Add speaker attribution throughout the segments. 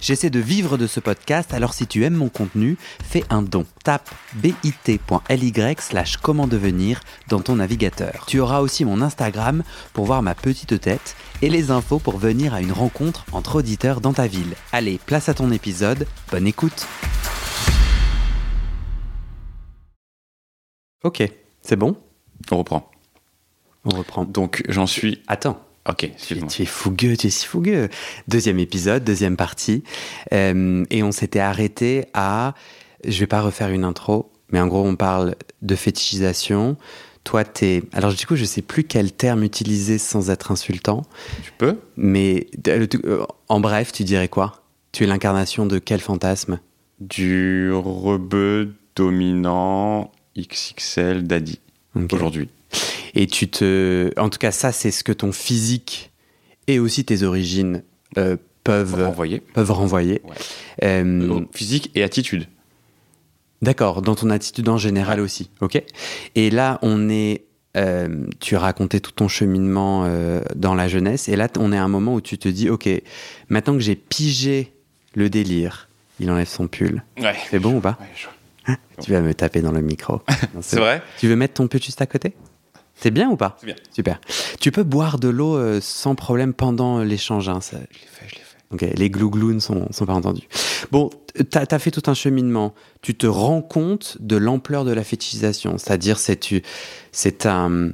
Speaker 1: J'essaie de vivre de ce podcast, alors si tu aimes mon contenu, fais un don. Tape bit.ly slash comment devenir dans ton navigateur. Tu auras aussi mon Instagram pour voir ma petite tête et les infos pour venir à une rencontre entre auditeurs dans ta ville. Allez, place à ton épisode, bonne écoute Ok, c'est bon?
Speaker 2: On reprend.
Speaker 1: On reprend.
Speaker 2: Donc j'en suis.
Speaker 1: Attends.
Speaker 2: Ok,
Speaker 1: Tu, tu es fougueux, tu es si fougueux. Deuxième épisode, deuxième partie. Euh, et on s'était arrêté à. Je vais pas refaire une intro, mais en gros, on parle de fétichisation. Toi, t'es. Alors, du coup, je sais plus quel terme utiliser sans être insultant,
Speaker 2: Tu peux
Speaker 1: mais euh, euh, en bref, tu dirais quoi? Tu es l'incarnation de quel fantasme?
Speaker 2: Du rebeu dominant XXL daddy aujourd'hui.
Speaker 1: Et tu te. En tout cas, ça, c'est ce que ton physique et aussi tes origines euh, peuvent,
Speaker 2: Envoyé.
Speaker 1: peuvent renvoyer.
Speaker 2: Ouais.
Speaker 1: Euh,
Speaker 2: Physique et attitude.
Speaker 1: D'accord, dans ton attitude en général aussi, ok Et là, on est, euh, tu racontais tout ton cheminement euh, dans la jeunesse, et là, on est à un moment où tu te dis, ok, maintenant que j'ai pigé le délire, il enlève son pull.
Speaker 2: Ouais.
Speaker 1: C'est bon ou pas
Speaker 2: je-
Speaker 1: Tu vas me taper dans le micro.
Speaker 2: C'est vrai?
Speaker 1: Tu veux mettre ton pull juste à côté? C'est bien ou pas
Speaker 2: C'est bien.
Speaker 1: Super. Tu peux boire de l'eau euh, sans problème pendant l'échange. hein, ça-
Speaker 2: Je l'ai fait, je l'ai fait.
Speaker 1: Ok, les glouglous ne sont, sont pas entendus. Bon, t'as as fait tout un cheminement. Tu te rends compte de l'ampleur de la fétichisation. C'est-à-dire, c'est tu- c'est un,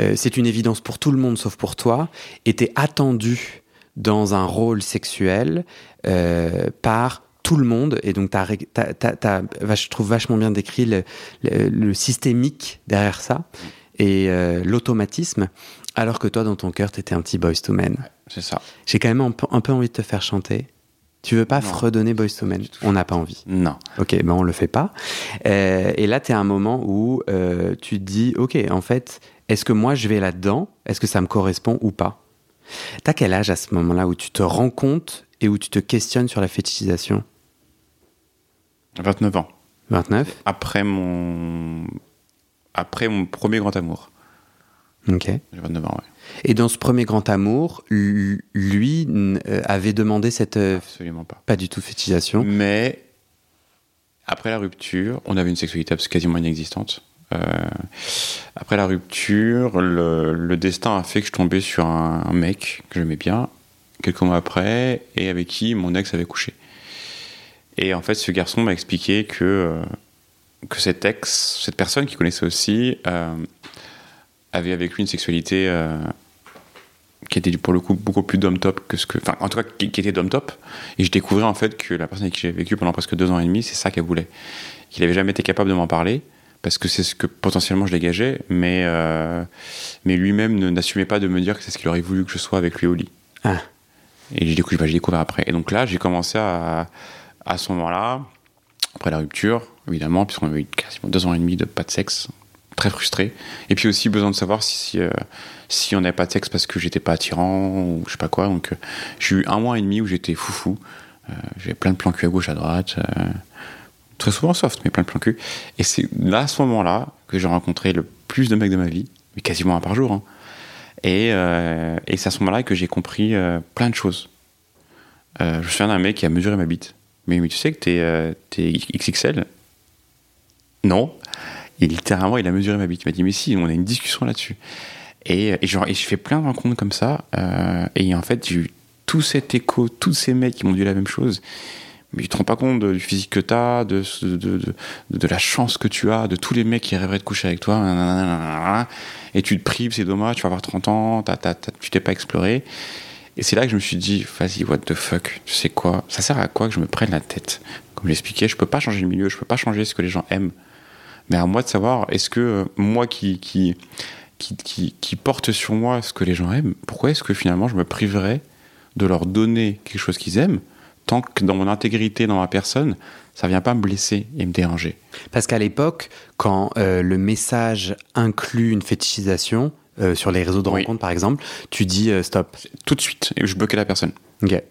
Speaker 1: euh, c'est une évidence pour tout le monde sauf pour toi. Et t'es attendu dans un rôle sexuel euh, par tout le monde. Et donc, t'as, je trouve vachement bien décrit le, le- le systémique derrière ça et euh, l'automatisme. Alors que toi, dans ton cœur, t'étais un petit boys to men.
Speaker 2: C'est ça.
Speaker 1: J'ai quand même un peu, un peu envie de te faire chanter. Tu veux pas
Speaker 2: Non.
Speaker 1: fredonner Boys to Men On n'a pas envie.
Speaker 2: Non.
Speaker 1: Ok, ben on le fait pas. Euh, et là, tu es à un moment où euh, tu te dis, ok, en fait, est-ce que moi je vais là-dedans? Est-ce que ça me correspond ou pas? T'as quel âge à ce moment-là où tu te rends compte et où tu te questionnes sur la fétichisation?
Speaker 2: 29 ans.
Speaker 1: 29
Speaker 2: Après mon. Après mon premier grand amour.
Speaker 1: Ok.
Speaker 2: J'ai 29 ans, ouais.
Speaker 1: Et dans ce premier grand amour, lui euh, avait demandé cette. euh,
Speaker 2: Absolument pas.
Speaker 1: pas du tout fétichisation.
Speaker 2: Mais après la rupture, on avait une sexualité quasiment inexistante. Euh, après la rupture, le, le destin a fait que je tombais sur un, un mec que j'aimais bien, quelques mois après, et avec qui mon ex avait couché. Et en fait, ce garçon m'a expliqué que, que cet ex, cette personne qu'il connaissait aussi, euh, avait avec lui une sexualité euh, qui était pour le coup beaucoup plus d'homme top que ce que. Enfin, en tout cas, qui, qui était d'homme top. Et je découvrais en fait que la personne avec qui j'ai vécu pendant presque deux ans et demi, c'est ça qu'elle voulait. Qu'il avait jamais été capable de m'en parler, parce que c'est ce que potentiellement je dégageais, mais, euh, mais lui-même n'assumait pas de me dire que c'est ce qu'il aurait voulu que je sois avec lui au lit.
Speaker 1: Ah.
Speaker 2: Et j'ai découvert, bah, découvert après. Et donc là, j'ai commencé à, à ce moment-là, la rupture, évidemment, puisqu'on avait eu quasiment deux ans et demi de pas de sexe, très frustré. Et puis aussi besoin de savoir si, euh, on n'avait pas de sexe parce que j'étais pas attirant ou je sais pas quoi. Donc euh, j'ai eu un mois et demi où j'étais foufou. Euh, J'avais plein de plans cul à gauche, à droite. euh, très souvent soft, mais plein de plans cul. Et c'est à ce moment-là, que j'ai rencontré le plus de mecs de ma vie, mais quasiment un par jour. hein. Et, et c'est à ce moment-là que j'ai compris plein de choses. Je me souviens d'un mec qui a mesuré ma bite. Mais, tu sais que t'es euh, XXL Non. Et littéralement, il a mesuré ma bite. Il m'a dit, mais si, on a une discussion là-dessus. Et, et je fais plein de rencontres comme ça. euh, et en fait, j'ai eu tout cet écho, tous ces mecs qui m'ont dit la même chose. Mais tu te rends pas compte du physique que tu as, de, la chance que tu as, de tous les mecs qui rêveraient de coucher avec toi. Et tu te prives, c'est dommage, tu vas avoir 30 ans, t'as- t'as- tu t'es pas exploré. Et c'est là que je me suis dit, vas-y, what the fuck, tu sais quoi Ça sert à quoi que je me prenne la tête? Comme j'expliquais, je peux pas changer le milieu, je peux pas changer ce que les gens aiment. Mais à moi de savoir, est-ce que euh, moi qui, qui, qui, qui, porte sur moi ce que les gens aiment, pourquoi est-ce que finalement je me priverais de leur donner quelque chose qu'ils aiment tant que dans mon intégrité, dans ma personne, ça vient pas me blesser et me déranger?
Speaker 1: Parce qu'à l'époque, quand euh, le message inclut une fétichisation, euh, sur les réseaux de
Speaker 2: Oui.
Speaker 1: rencontres par exemple, tu dis euh, stop.
Speaker 2: Tout de suite, et je bloquais la personne.
Speaker 1: Ok.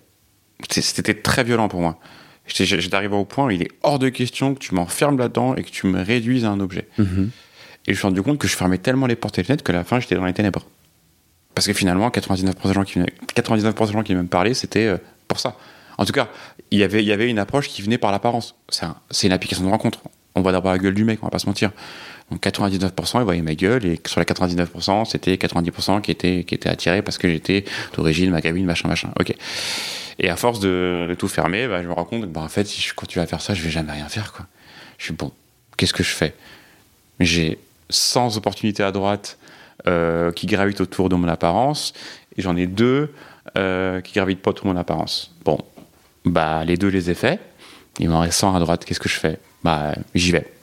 Speaker 2: C'était très violent pour moi. J'étais arrivé au point où il est hors de question que tu m'enfermes là-dedans et que tu me réduises à un objet.
Speaker 1: Mhm.
Speaker 2: Et je me suis rendu compte que je fermais tellement les portes et les fenêtres que à la fin, j'étais dans les ténèbres. Parce que finalement, 99% des gens qui, 99 des gens qui me parlaient, c'était euh, pour ça. En tout cas, il y avait, il y avait une approche qui venait par l'apparence. C'est une application de rencontre. On va d'abord la gueule du mec, on va pas se mentir. Donc 99%, ils voyaient ma gueule, et sur les 99%, c'était 90% qui étaient, qui étaient attirés parce que j'étais d'origine maghrébine, machin, machin. Ok. Et à force de, tout fermer, bah, je me rends compte que, bah, en fait, si je continue à faire ça, je vais jamais rien faire, quoi. Je suis bon, qu'est-ce que je fais? J'ai 100 opportunités à droite euh, qui gravitent autour de mon apparence, et j'en ai deux euh, qui gravitent pas autour de mon apparence. Bon, bah, les deux les ai faits. Il m'en reste 100 à droite, qu'est-ce que je fais? Bah, j'y vais.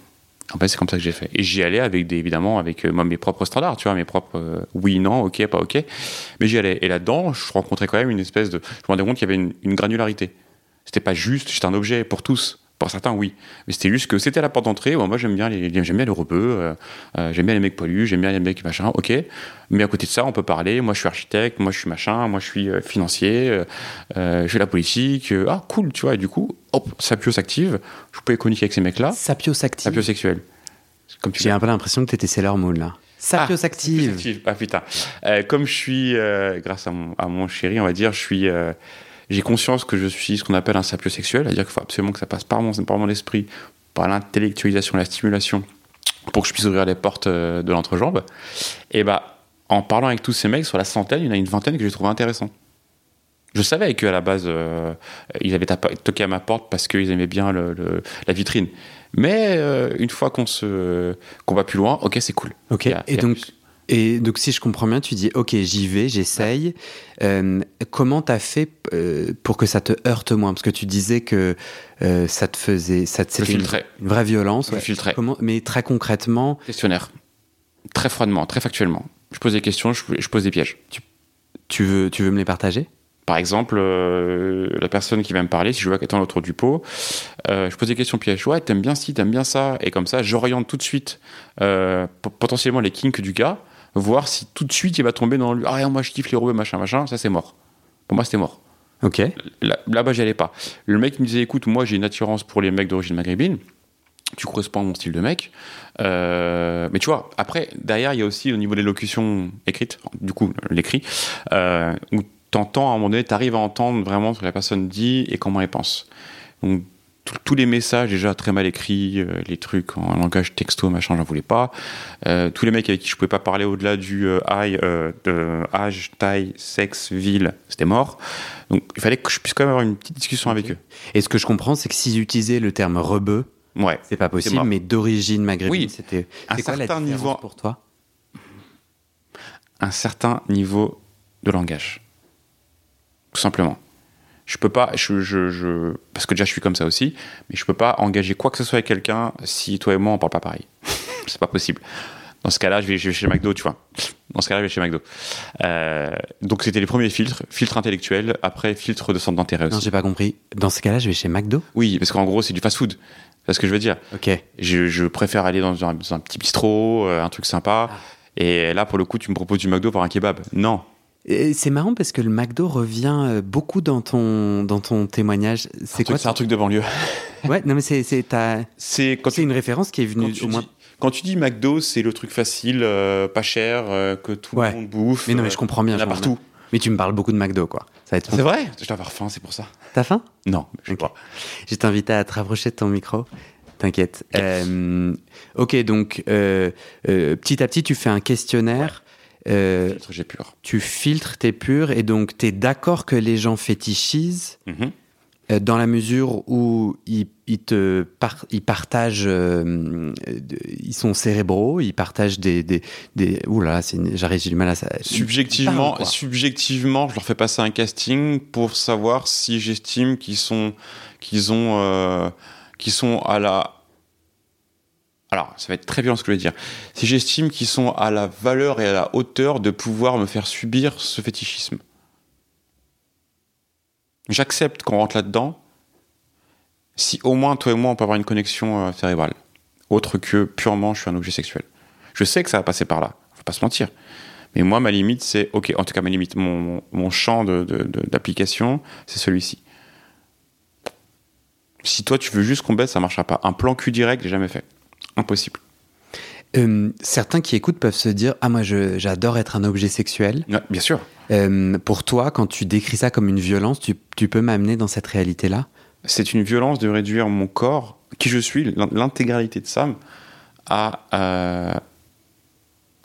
Speaker 2: En fait, c'est comme ça que j'ai fait. Et j'y allais avec des, évidemment avec euh, moi, mes propres standards, tu vois, mes propres euh, oui, non, ok, pas ok. Mais j'y allais. Et là-dedans, je rencontrais quand même une espèce de. Je me rendais compte qu'il y avait une, granularité. C'était pas juste, j'étais un objet pour tous. Pour certains, oui. Mais c'était juste que c'était la porte d'entrée. moi, j'aime bien les, j'aime bien les rebeux, euh, euh, j'aime bien les mecs pollus, j'aime bien les mecs machin. Ok. Mais à côté de ça, on peut parler. Moi, je suis architecte, moi, je suis machin, moi, je suis euh, financier, je fais la politique. ah, cool, tu vois. Et du coup, hop, Sapio s'active. Je pouvais communiquer avec ces mecs-là.
Speaker 1: Sapio s'active.
Speaker 2: Sapio sexuel.
Speaker 1: J'ai un peu l'impression que tu étais Sailor Moon là. Sapio
Speaker 2: ah,
Speaker 1: s'active.
Speaker 2: Ah putain. comme je suis, grâce à mon, à mon, chéri, on va dire, je suis j'ai conscience que je suis ce qu'on appelle un sapiosexuel, c'est-à-dire qu'il faut absolument que ça passe par mon, par mon esprit, par l'intellectualisation, la stimulation, pour que je puisse ouvrir les portes euh, de l'entrejambe. Et bah, en parlant avec tous ces mecs, sur la centaine, il y en a une vingtaine que j'ai trouvé intéressant. Je savais qu'à la base, euh, ils avaient toqué à ma porte parce qu'ils aimaient bien le, la vitrine. Mais euh, une fois qu'on se qu'on va plus loin, ok, c'est cool.
Speaker 1: Ok. et donc, et donc, si je comprends bien, tu dis, OK, j'y vais, j'essaye. Euh, comment tu as fait euh, pour que ça te heurte moins? Parce que tu disais que euh, ça te faisait. Ça,
Speaker 2: c'était
Speaker 1: une, une, vraie violence.
Speaker 2: Je filtrais.
Speaker 1: Comment, mais très concrètement?
Speaker 2: Questionnaire. Très froidement, très factuellement. Je pose des questions, je, je pose des pièges.
Speaker 1: Tu, tu, veux, tu veux me les partager?
Speaker 2: Par exemple, la personne qui va me parler, si je vois qu'elle est autour du pot, je pose des questions pièges. Ouais, t'aimes bien ci, t'aimes bien ça. Et comme ça, j'oriente tout de suite potentiellement les kinks du gars voir si tout de suite il va tomber dans le ah moi je kiffe les roues machin machin. Ça c'est mort. Pour moi c'était mort.
Speaker 1: Ok.
Speaker 2: Là-bas j'y allais pas. Le mec me disait écoute moi j'ai une attirance pour les mecs d'origine maghrébine. Tu corresponds à mon style de mec. Euh, mais tu vois après derrière il y a aussi au niveau de l'élocution écrite du coup l'écrit euh, où t'entends à un moment donné t'arrives à entendre vraiment ce que la personne dit et comment elle pense. Donc tous les messages déjà très mal écrits, euh, les trucs en langage texto, machin, j'en voulais pas. Euh, tous les mecs avec qui je pouvais pas parler au-delà du euh, âge, taille, sexe, ville, c'était mort. Donc il fallait que je puisse quand même avoir une petite discussion avec eux.
Speaker 1: Et ce que je comprends, c'est que s'ils utilisaient le terme rebeu,
Speaker 2: ouais,
Speaker 1: c'est pas possible, mais d'origine maghrébine,
Speaker 2: oui,
Speaker 1: c'était
Speaker 2: un certain niveau
Speaker 1: pour toi?
Speaker 2: Un certain niveau de langage, tout simplement je peux pas, je, je, parce que déjà je suis comme ça aussi, mais je peux pas engager quoi que ce soit avec quelqu'un si toi et moi on parle pas pareil. c'est pas possible. Dans ce cas-là, je vais, chez McDo, tu vois. Dans ce cas-là, je vais chez McDo. Euh, donc c'était les premiers filtres, filtre intellectuel, après filtre de centre d'intérêt aussi.
Speaker 1: Non, j'ai pas compris. Dans ce cas-là, je vais chez McDo?
Speaker 2: Oui, parce qu'en gros, c'est du fast-food. C'est ce que je veux dire?
Speaker 1: Ok.
Speaker 2: Je, je préfère aller dans un, petit bistrot, euh, un truc sympa. Ah. Et là, pour le coup, tu me proposes du McDo pour un kebab? Non,
Speaker 1: c'est marrant parce que le McDo revient euh, beaucoup dans ton, dans ton témoignage.
Speaker 2: C'est quoi C'est un truc de banlieue.
Speaker 1: ouais, non mais c'est c'est
Speaker 2: c'est
Speaker 1: une référence qui est venue au moins.
Speaker 2: quand tu dis McDo, c'est le truc facile, euh, pas cher, euh, que tout le monde bouffe.
Speaker 1: Mais non mais je comprends bien.
Speaker 2: Il y en a partout.
Speaker 1: Mais tu me parles beaucoup de McDo quoi.
Speaker 2: C'est vrai? Je dois avoir faim, c'est pour ça.
Speaker 1: T'as faim?
Speaker 2: Non, je okay. pas.
Speaker 1: Je t'invite à te rapprocher de ton micro. T'inquiète. ok, donc petit à petit, tu fais un questionnaire.
Speaker 2: Euh,
Speaker 1: tu filtres tes purs et donc tu es d'accord que les gens fétichisent mhm. euh, dans la mesure où ils, te ils partagent, euh, ils sont cérébraux, ils partagent des. des, des oula, j'arrive, j'ai du mal à ça.
Speaker 2: Subjectivement, subjectivement, je leur fais passer un casting pour savoir si j'estime qu'ils sont, qu'ils ont, qu'ils sont à la alors, ça va être très bien ce que je vais dire. Si j'estime qu'ils sont à la valeur et à la hauteur de pouvoir me faire subir ce fétichisme. J'accepte qu'on rentre là-dedans si au moins toi et moi on peut avoir une connexion euh, cérébrale, autre que purement je suis un objet sexuel. Je sais que ça va passer par là, faut pas se mentir. Mais moi, ma limite, c'est, ok, en tout cas, ma limite, mon, champ d'application, de, c'est celui-ci. Si toi, tu veux juste qu'on baisse, ça marchera pas. Un plan cul direct, j'ai jamais fait. Impossible.
Speaker 1: Euh, certains qui écoutent peuvent se dire Ah, moi, j'adore être un objet sexuel.
Speaker 2: Ouais, bien sûr.
Speaker 1: Euh, pour toi, quand tu décris ça comme une violence, tu, tu peux m'amener dans cette réalité-là?
Speaker 2: C'est une violence de réduire mon corps, qui je suis, l'in- l'intégralité de Sam, à, euh,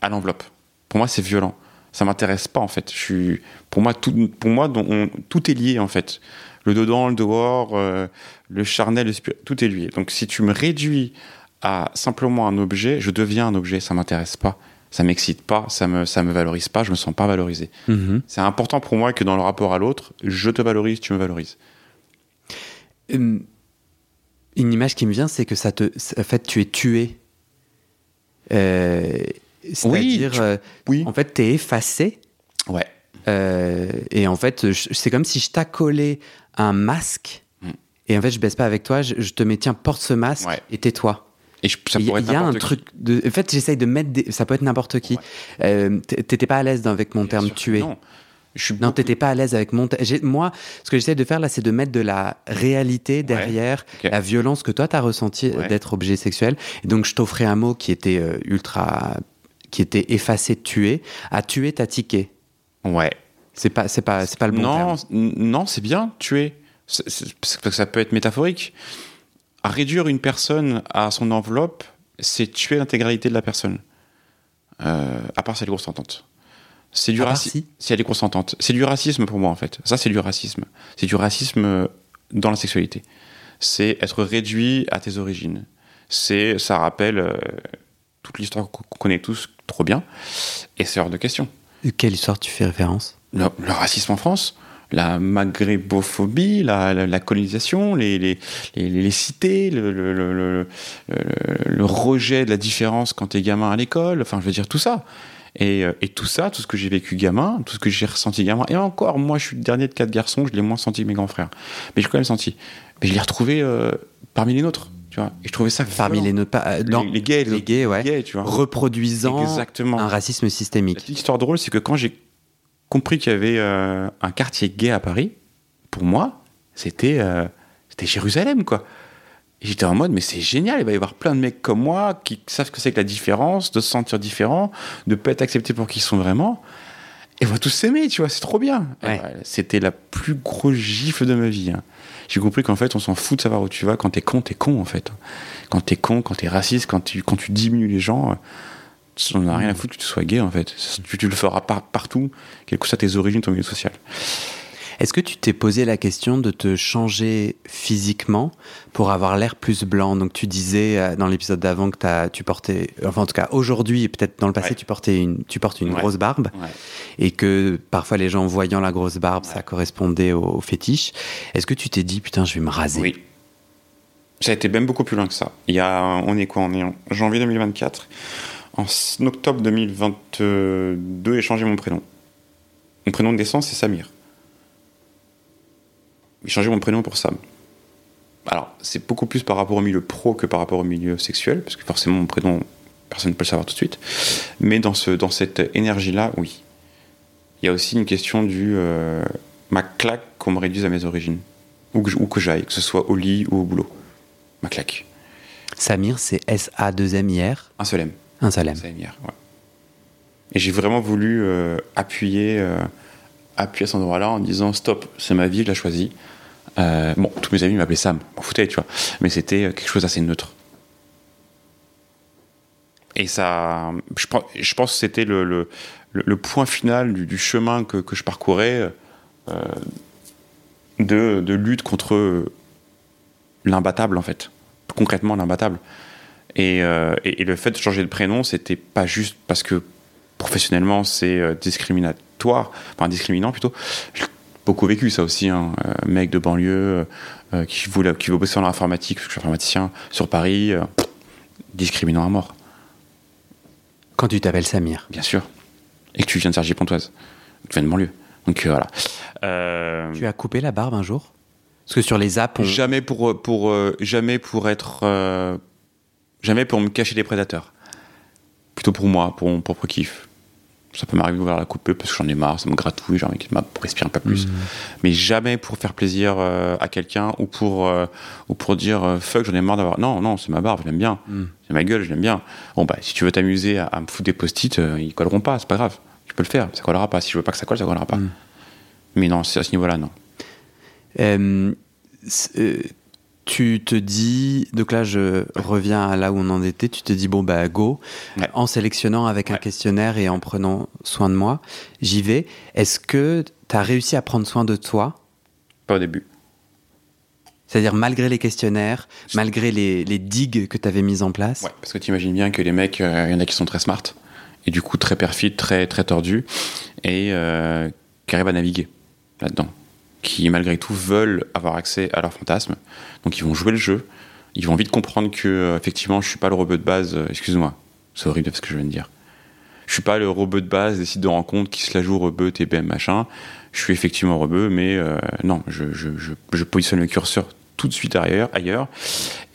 Speaker 2: à l'enveloppe. Pour moi, c'est violent. Ça m'intéresse pas, en fait. Je suis, pour moi, tout, pour moi on- tout est lié, en fait. Le dedans, le dehors, euh, le charnel, le tout est lié. Donc, si tu me réduis à simplement un objet, je deviens un objet. Ça m'intéresse pas. Ça m'excite pas. Ça me, ça me valorise pas. Je me sens pas valorisé.
Speaker 1: Mhm.
Speaker 2: C'est important pour moi que dans le rapport à l'autre, je te valorise, tu me valorises.
Speaker 1: Une image qui me vient, c'est que ça te, en fait, tu es tué. Euh, C'est-à-dire,
Speaker 2: tu-
Speaker 1: euh,
Speaker 2: Oui.
Speaker 1: en fait, tu es effacé.
Speaker 2: Ouais.
Speaker 1: Euh, et en fait, c'est comme si je t'accolais un masque.
Speaker 2: Mm.
Speaker 1: Et en fait, je baisse pas avec toi, je, je te mets, tiens, porte ce masque
Speaker 2: Ouais.
Speaker 1: et tais-toi.
Speaker 2: Et je- ça
Speaker 1: Il y, il a un
Speaker 2: qui.
Speaker 1: truc de. En fait, j'essaye de mettre des. Ça peut être n'importe qui.
Speaker 2: Ouais.
Speaker 1: Euh, T'étais pas à l'aise avec mon
Speaker 2: Bien
Speaker 1: terme tué.
Speaker 2: Non, je suis
Speaker 1: Non,
Speaker 2: beaucoup-
Speaker 1: t'étais pas à l'aise avec mon. Moi, ce que j'essaie de faire là, c'est de mettre de la réalité derrière la violence que toi t'as ressentie
Speaker 2: Ouais.
Speaker 1: d'être objet sexuel. Et donc, je t'offrais un mot qui était euh, ultra, qui était effacé, tué. À tuer, t'as tiqué.
Speaker 2: Ouais.
Speaker 1: C'est pas, c'est pas, c'est pas le bon
Speaker 2: non,
Speaker 1: terme.
Speaker 2: non, c'est bien, tuer. Parce que ça peut être métaphorique. Réduire une personne à son enveloppe, c'est tuer l'intégralité de la personne. Euh, à part si elle est consentante. C'est du racisme.
Speaker 1: si
Speaker 2: Si elle est consentante. C'est du racisme pour moi, en fait. Ça, c'est du racisme. C'est du racisme euh, dans la sexualité. C'est être réduit à tes origines. C'est, ça rappelle euh, toute l'histoire qu'on qu'on connaît tous trop bien. Et c'est hors de question.
Speaker 1: Quelle histoire tu fais référence?
Speaker 2: Le, le racisme en France, la maghrébophobie, la, la- la colonisation, les, les, les, les cités, le, le, le, le- le- le rejet de la différence quand t'es gamin à l'école, enfin je veux dire tout ça. Et, euh, et tout ça, tout ce que j'ai vécu gamin, tout ce que j'ai ressenti gamin, et encore, moi je suis le dernier de quatre garçons, je l'ai moins senti que mes grands frères. Mais j'ai quand même senti. Mais je l'ai retrouvé euh, parmi les nôtres, tu vois. Et je trouvais ça
Speaker 1: Parmi
Speaker 2: violent.
Speaker 1: les notes, pas, euh,
Speaker 2: les, les gays,
Speaker 1: les gays, ouais.
Speaker 2: gays, tu vois.
Speaker 1: reproduisant
Speaker 2: Exactement.
Speaker 1: un racisme systémique.
Speaker 2: petite histoire drôle, c'est que quand j'ai compris qu'il y avait euh, un quartier gay à Paris, pour moi, c'était euh, c'était Jérusalem, quoi. J'étais en mode, mais c'est génial, il va y avoir plein de mecs comme moi qui savent ce que c'est que la différence, de se sentir différent, de pas être accepté pour qui ils sont vraiment. Et on va tous s'aimer, tu vois, c'est trop bien.
Speaker 1: Ouais.
Speaker 2: C'était la plus grosse gifle de ma vie. hein. J'ai compris qu'en fait, on s'en fout de savoir où tu vas. Quand t'es con, t'es con, en fait. Quand t'es con, quand t'es raciste, quand tu, quand tu diminues les gens, euh, on n'a rien à foutre que tu sois gay, en fait. Tu, tu le feras par- partout, quelles que soient tes origines, ton milieu social.
Speaker 1: Est-ce que tu t'es posé la question de te changer physiquement pour avoir l'air plus blanc? Donc tu disais euh, dans l'épisode d'avant que t'as- tu portais, enfin en tout cas aujourd'hui et peut-être dans le passé
Speaker 2: Ouais.
Speaker 1: tu portais une, tu portes une
Speaker 2: Ouais.
Speaker 1: grosse barbe
Speaker 2: Ouais.
Speaker 1: et que parfois les gens voyant la grosse barbe ça correspondait au, au fétiche. Est-ce que tu t'es dit putain je vais me raser?
Speaker 2: Oui. Ça a été même beaucoup plus loin que ça. Il y a, on est quoi? On est en janvier 2024. En octobre 2022, j'ai changé mon prénom. Mon prénom de naissance, c'est Samir. J'ai changé mon prénom pour Sam. Alors, c'est beaucoup plus par rapport au milieu pro que par rapport au milieu sexuel, parce que forcément, mon prénom, personne ne peut le savoir tout de suite. Mais dans, ce, dans cette énergie-là, oui. Il y a aussi une question du euh, ma claque qu'on me réduise à mes origines. Où que, que j'aille, que ce soit au lit ou au boulot. Ma claque.
Speaker 1: Samir c'est S-A-2-M-I-R,
Speaker 2: Un seul M.
Speaker 1: un seul M.
Speaker 2: Ça hier, ouais. Et j'ai vraiment voulu euh, appuyer, euh, appuyer à cet endroit-là en disant stop, c'est ma vie, je l'ai choisi. Euh, bon, tous mes amis m'appelaient Sam, m'en foutaient, tu vois. Mais c'était euh, quelque chose d'assez neutre. Et ça, je, pense- que c'était le, point final du, chemin que, je parcourais de lutte contre l'imbattable, en fait. Concrètement, l'imbattable. Et, euh, et- et le fait de changer de prénom, c'était pas juste parce que professionnellement c'est euh, discriminatoire, enfin discriminant plutôt. J'ai beaucoup vécu ça aussi, hein. Euh, mec de banlieue euh, qui, voulait, qui veut bosser dans l'informatique, parce que je suis informaticien, sur Paris, euh, discriminant à mort,
Speaker 1: Quand tu t'appelles Samir.
Speaker 2: bien sûr. Et que tu viens de Sergi Pontoise, tu viens de banlieue. Donc voilà.
Speaker 1: Tu as coupé la barbe un jour? Parce que sur les apps, on...
Speaker 2: Jamais pour, pour, jamais pour être. Jamais pour me cacher des prédateurs. Plutôt pour moi, pour mon propre kiff. Ça peut m'arriver d'ouvrir la coupe parce que j'en ai marre, ça me gratouille, j'ai envie qu'il respire un peu plus.
Speaker 1: Mmh.
Speaker 2: Mais jamais pour faire plaisir euh, à quelqu'un ou pour, euh, ou pour dire euh, fuck, j'en ai marre d'avoir. Non, non, c'est ma barbe, je l'aime bien.
Speaker 1: Mm.
Speaker 2: C'est ma gueule, je l'aime bien. Bon, bah, si tu veux t'amuser à, à me foutre des post-it, euh, ils colleront pas, c'est pas grave. Tu peux le faire, ça collera pas. Si je veux pas que ça colle, ça collera pas.
Speaker 1: Mm.
Speaker 2: Mais non, c'est à ce niveau-là, non.
Speaker 1: Euh, tu te dis, donc là je reviens à là où on en était, tu te dis bon bah go,
Speaker 2: Ouais.
Speaker 1: en sélectionnant avec un questionnaire et en prenant soin de moi, j'y vais. Est-ce que tu as réussi à prendre soin de toi?
Speaker 2: Pas au début.
Speaker 1: C'est-à-dire malgré les questionnaires, malgré les, les digues que tu avais mises en place?
Speaker 2: Ouais, parce que tu imagines bien que les mecs, il y en a qui sont très smart, et du coup très perfides, très, très tordus, et euh, qui arrivent à naviguer là-dedans. Qui malgré tout veulent avoir accès à leurs fantasmes. Donc ils vont jouer le jeu, ils vont vite comprendre que, euh, effectivement, je suis pas le rebeu de base, euh, excuse-moi, c'est horrible ce que je viens de dire. Je suis pas le rebeu de base des sites de rencontres qui se la joue rebeu, TBM, machin. Je suis effectivement rebeu, mais euh, non, je, positionne le curseur tout de suite ailleurs.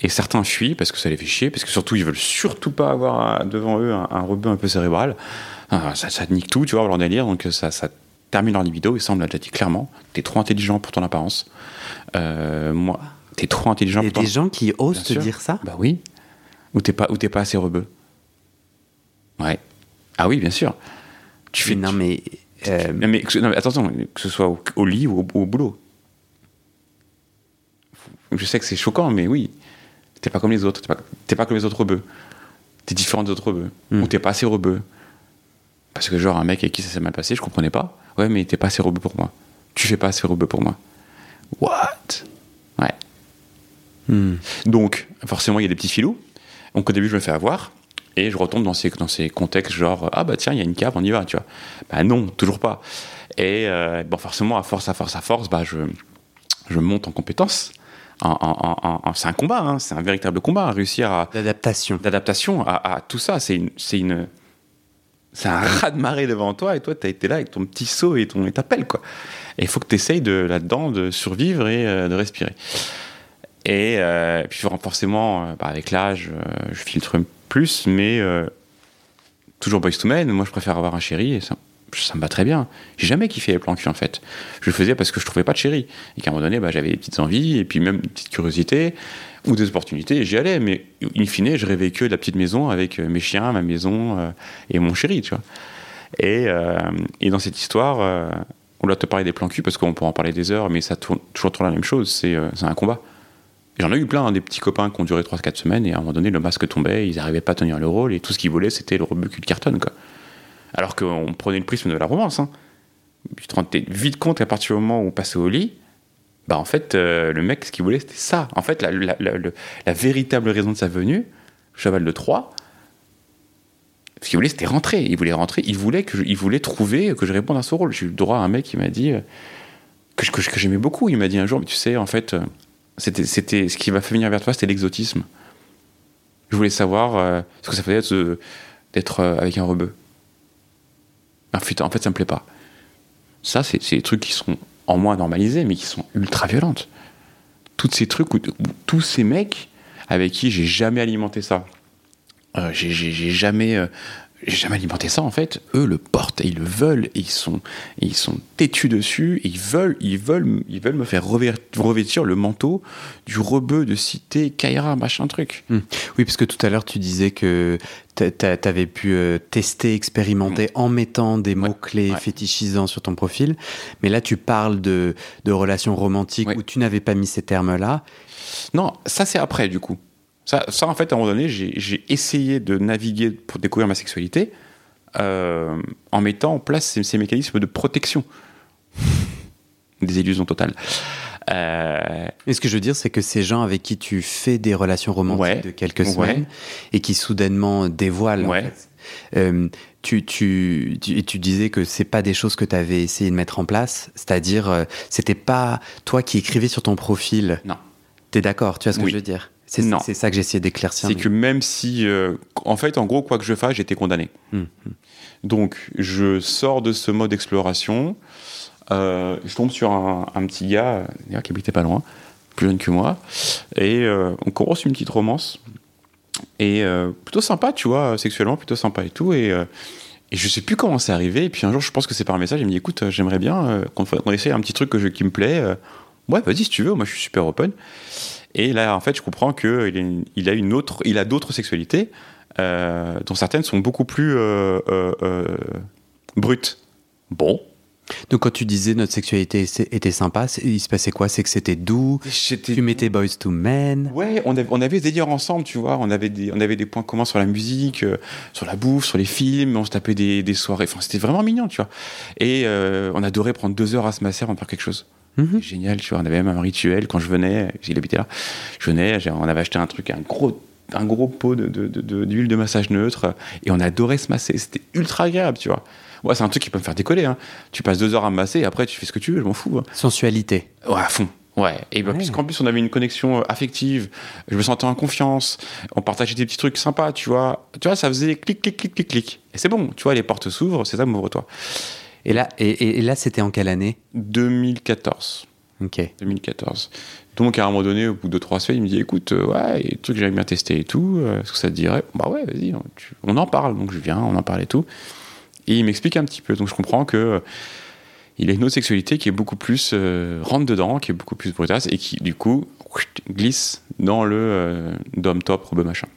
Speaker 2: Et certains fuient parce que ça les fait chier, parce que surtout ils veulent surtout pas avoir devant eux un, un rebeu un peu cérebral. Ah, ça, nique tout, tu vois, leur délire, donc ça termine leur libido, et ça on l'a déjà dit clairement. T'es trop intelligent pour ton apparence. Euh, moi, t'es trop intelligent
Speaker 1: Il y a
Speaker 2: pour ton
Speaker 1: des gens qui osent te dire ça
Speaker 2: Bah oui. Ou t'es pas, ou t'es pas assez rebeu. Ouais. Ah oui, bien sûr. Tu fais.
Speaker 1: Non
Speaker 2: tu-
Speaker 1: mais... euh,
Speaker 2: non, mais, non, mais attention, que ce soit au, au lit ou au, au boulot. Je sais que c'est choquant, mais oui. T'es pas comme les autres. T'es pas, comme les autres rebeux. T'es différent des autres rebeux.
Speaker 1: Mm.
Speaker 2: Ou t'es pas assez rebeu. Parce que, genre, un mec avec qui ça s'est mal passé, je comprenais pas. Ouais, mais t'es pas assez rebeu pour moi. Tu fais pas assez rebeu pour moi. What? Ouais.
Speaker 1: hmm.
Speaker 2: Donc, forcément, il y a des petits filous. Donc, au début, je me fais avoir. Et je retombe dans ces, dans ces contextes genre, ah bah tiens, il y a une cave, on y va, tu vois. Bah non, toujours pas. Et euh, bon, forcément, à force, à force, à force, bah je, je monte en compétence. En, en- en- en- c'est un combat, hein, c'est un véritable combat. Réussir à,
Speaker 1: D'adaptation.
Speaker 2: d'adaptation à, à tout ça, c'est une, c'est une, c'est un raz de marée devant toi et toi, tu as été là avec ton petit seau et ton et ta pelle, quoi. Et il faut que tu essayes de, là-dedans de survivre et euh, de respirer. Et euh, puis forcément, euh, bah, avec l'âge, je filtre plus, mais toujours boys to men. Moi, je préfère avoir un chéri et ça, ça me va très bien. J'ai jamais kiffé les plans cul en fait. Je le faisais parce que je trouvais pas de chéri. Et qu'à un moment donné, bah, j'avais des petites envies et puis même une petite curiosité ou des opportunités et j'y allais. Mais in fine, je rêvais que de la petite maison avec euh, mes chiens, ma maison euh, et mon chéri, tu vois. Et, euh, dans cette histoire, on doit te parler des plans cul parce qu'on pourra en parler des heures, mais ça tourne toujours tourne la même chose. C'est un combat. J'en ai eu plein, hein, des petits copains qui ont duré 3-4 semaines, et à un moment donné, le masque tombait, ils n'arrivaient pas à tenir le rôle, et tout ce qu'ils voulaient, c'était le rebut de carton, quoi. Alors qu'on prenait le prisme de la romance, hein. Tu te rendais vite compte qu'à partir du moment où on passait au lit, bah en fait, euh, le mec, ce qu'il voulait, c'était ça. En fait, la, la- la- le- la véritable raison de sa venue, cheval de Troie, ce qu'il voulait, c'était rentrer. Il voulait rentrer, il voulait, que je- il voulait trouver que je réponde à ce rôle. J'ai eu le droit à un mec qui m'a dit, euh, que, j'aimais beaucoup, il m'a dit un jour, mais tu sais, en fait, euh, c'était, c'était, ce qui m'a fait venir vers toi, c'était l'exotisme. Je voulais savoir ce que ça faisait d'être, avec un rebeu. En fait, en fait, ça me plaît pas. Ça, c'est, des trucs qui sont en moins normalisés, mais qui sont ultra violentes. Tous ces trucs, tous ces mecs avec qui j'ai jamais alimenté ça, euh, j'ai jamais, euh, j'ai jamais alimenté ça en fait. Eux le portent et ils le veulent et ils sont, et ils sont têtus dessus. Et ils veulent, ils veulent, ils veulent me faire revêt- revêtir le manteau du rebeu de cité Kaira machin truc.
Speaker 1: Hmm. Oui, parce que tout à l'heure, tu disais que tu avais pu euh, tester, expérimenter en mettant des mots-clés
Speaker 2: ouais.
Speaker 1: fétichisants sur ton profil. Mais là, tu parles de, de relations romantiques
Speaker 2: Ouais.
Speaker 1: où tu n'avais pas mis ces termes-là.
Speaker 2: Non, ça c'est après du coup. Ça, ça en fait à un moment donné, j'ai essayé de naviguer pour découvrir ma sexualité euh, en mettant en place ces, ces mécanismes de protection. Des illusions totales. Euh,
Speaker 1: Et ce que je veux dire, c'est que ces gens avec qui tu fais des relations romantiques
Speaker 2: Ouais.
Speaker 1: de quelques
Speaker 2: Ouais.
Speaker 1: semaines et qui soudainement dévoilent, en
Speaker 2: Ouais.
Speaker 1: fait, euh, tu, tu, tu, et tu disais que c'est pas des choses que tu avais essayé de mettre en place, c'est-à-dire, euh, c'était pas toi qui écrivais sur ton profil.
Speaker 2: Non.
Speaker 1: T'es d'accord, tu vois ce que
Speaker 2: Oui.
Speaker 1: je veux dire? C'est ça que j'essayais d'éclaircir.
Speaker 2: c'est
Speaker 1: mais-
Speaker 2: que même si, euh, en fait, en gros, quoi que je fasse, j'étais condamné.
Speaker 1: Hmm.
Speaker 2: Donc, je sors de ce mode d'exploration. euh, je tombe sur un, un petit gars, qui habitait pas loin, plus jeune que moi, et euh, on commence une petite romance. Et plutôt sympa, tu vois, sexuellement, plutôt sympa et tout. Et, Et je sais plus comment c'est arrivé. Et puis un jour, je pense que c'est par message. Il me dit écoute, j'aimerais bien qu'on qu'on essaye un petit truc que je- qui me plaît. ouais, vas-y si tu veux. Moi, je suis super open. Et là, en fait, je comprends que il, a une- autre, il a d'autres sexualités, euh, dont certaines sont beaucoup plus euh, euh, euh, brutes. Bon.
Speaker 1: Donc quand tu disais notre sexualité était sympa, il se passait quoi? C'est que c'était doux, tu mettais Boys to Men?
Speaker 2: Ouais, on avait, on avait des délires ensemble, tu vois. On avait des, on avait des points communs sur la musique, euh, sur la bouffe, sur les films. On se tapait des, des soirées. Enfin, c'était vraiment mignon, tu vois. Et euh, on adorait prendre deux heures à se masser avant de faire quelque chose.
Speaker 1: Mhm.
Speaker 2: Génial, tu vois. On avait même un rituel quand je venais. Il habitait là. Je venais, on avait acheté un truc, un gros, un gros pot de, de- de- de- d'huile de massage neutre. Et on adorait se masser. C'était ultra agréable, tu vois. Ouais, c'est un truc qui peut me faire décoller. Hein. Tu passes deux heures à me masser et après tu fais ce que tu veux, je m'en fous. hein.
Speaker 1: Sensualité.
Speaker 2: Ouais, à fond. Ouais. Et bah,
Speaker 1: Ouais.
Speaker 2: puisqu'en plus on avait une connexion euh, affective, je me sentais en confiance, on partageait des petits trucs sympas, tu vois. Tu vois, ça faisait clic, clic, clic, clic, clic. Et c'est bon, tu vois, les portes s'ouvrent, c'est ça, m'ouvre-toi.
Speaker 1: Et là, et, là c'était en quelle année?
Speaker 2: 2014.
Speaker 1: Ok.
Speaker 2: 2014. Donc à un moment donné, au bout de trois semaines, il me dit écoute, euh, ouais, il y a des trucs que j'aimerais bien tester et tout, euh, est-ce que ça te dirait? Bah ouais, vas-y, on, en parle. Donc je viens, on en parle et tout. Et il m'explique un petit peu. Donc je comprends que euh, il a une autre sexualité qui est beaucoup plus euh, rentre dedans, qui est beaucoup plus brutasse et qui du coup glisse dans le euh, dom top robe machin.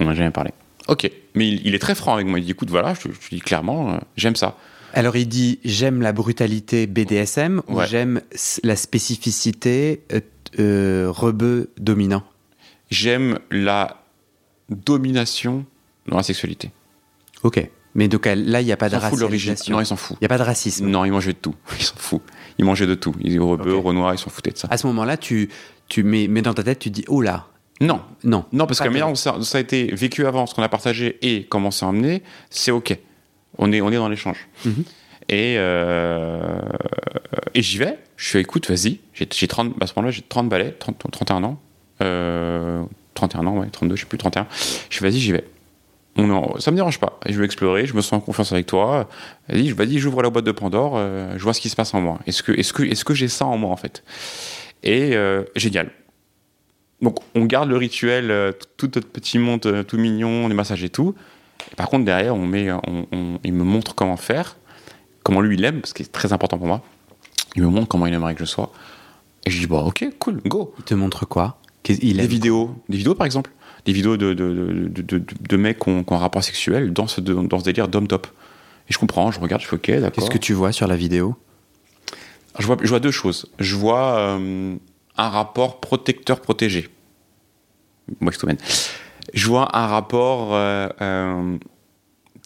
Speaker 2: On n'a jamais parlé. Ok, mais il, il est très franc avec moi. Il dit écoute, voilà, je, te- dis clairement, euh, j'aime ça.
Speaker 1: Alors il dit j'aime la brutalité BDSM ou j'aime la spécificité euh, euh, rebeu dominant?
Speaker 2: J'aime la domination dans la sexualité.
Speaker 1: Ok. Mais donc là il n'y a pas
Speaker 2: Il
Speaker 1: de racialisation.
Speaker 2: Non,
Speaker 1: Il
Speaker 2: il s'en fout.
Speaker 1: n'y a pas de racisme.
Speaker 2: Non, il mangeait de tout. Il s'en fout. Il mangeait de tout. Il est rebeu,
Speaker 1: Ok.
Speaker 2: renoir, il s'en foutait de ça.
Speaker 1: À ce moment-là, tu, tu mets, mets dans ta tête, tu dis oh là,
Speaker 2: Non,
Speaker 1: non.
Speaker 2: non, parce que la manière dont ça, ça a été vécu avant, ce qu'on a partagé et comment c'est emmené, c'est ok. On est, on est dans l'échange.
Speaker 1: Mhm.
Speaker 2: Et, euh, et j'y vais. Je fais écoute, vas-y. J'ai j'ai 30, à ce moment-là, j'ai 30 balais, 30, 31 ans. Euh, 31 ans, ouais, 32, je sais plus, 31. Je fais vas-y, j'y vais. On en- ça me dérange pas. Je veux explorer, je me sens en confiance avec toi. Vas-y, vas-y, j'ouvre la boîte de Pandore, euh, je vois ce qui se passe en moi. Est-ce que, est-ce que, est-ce que j'ai ça en moi en fait? Et euh, génial. Donc on garde le rituel, euh, tout notre petit monde euh, tout mignon, les massages et tout. Et par contre derrière, on met, on- on- il me montre comment faire, comment lui il aime, parce que c'est très important pour moi. Il me montre comment il aimerait que je sois. Et je dis bon, ok, cool, go.
Speaker 1: Il te montre quoi? Il
Speaker 2: Des vidéos, des vidéos par exemple, des vidéos de, de, de, de- de- de mecs qui ont, qui ont un rapport sexuel dans ce, dans ce délire d'homme top. Et je comprends, je regarde, je fais ok, d'accord.
Speaker 1: Qu'est-ce que tu vois sur la vidéo?
Speaker 2: Je vois, je vois deux choses. Je vois euh, un rapport protecteur-protégé. Moi, je. Je vois un rapport euh, euh,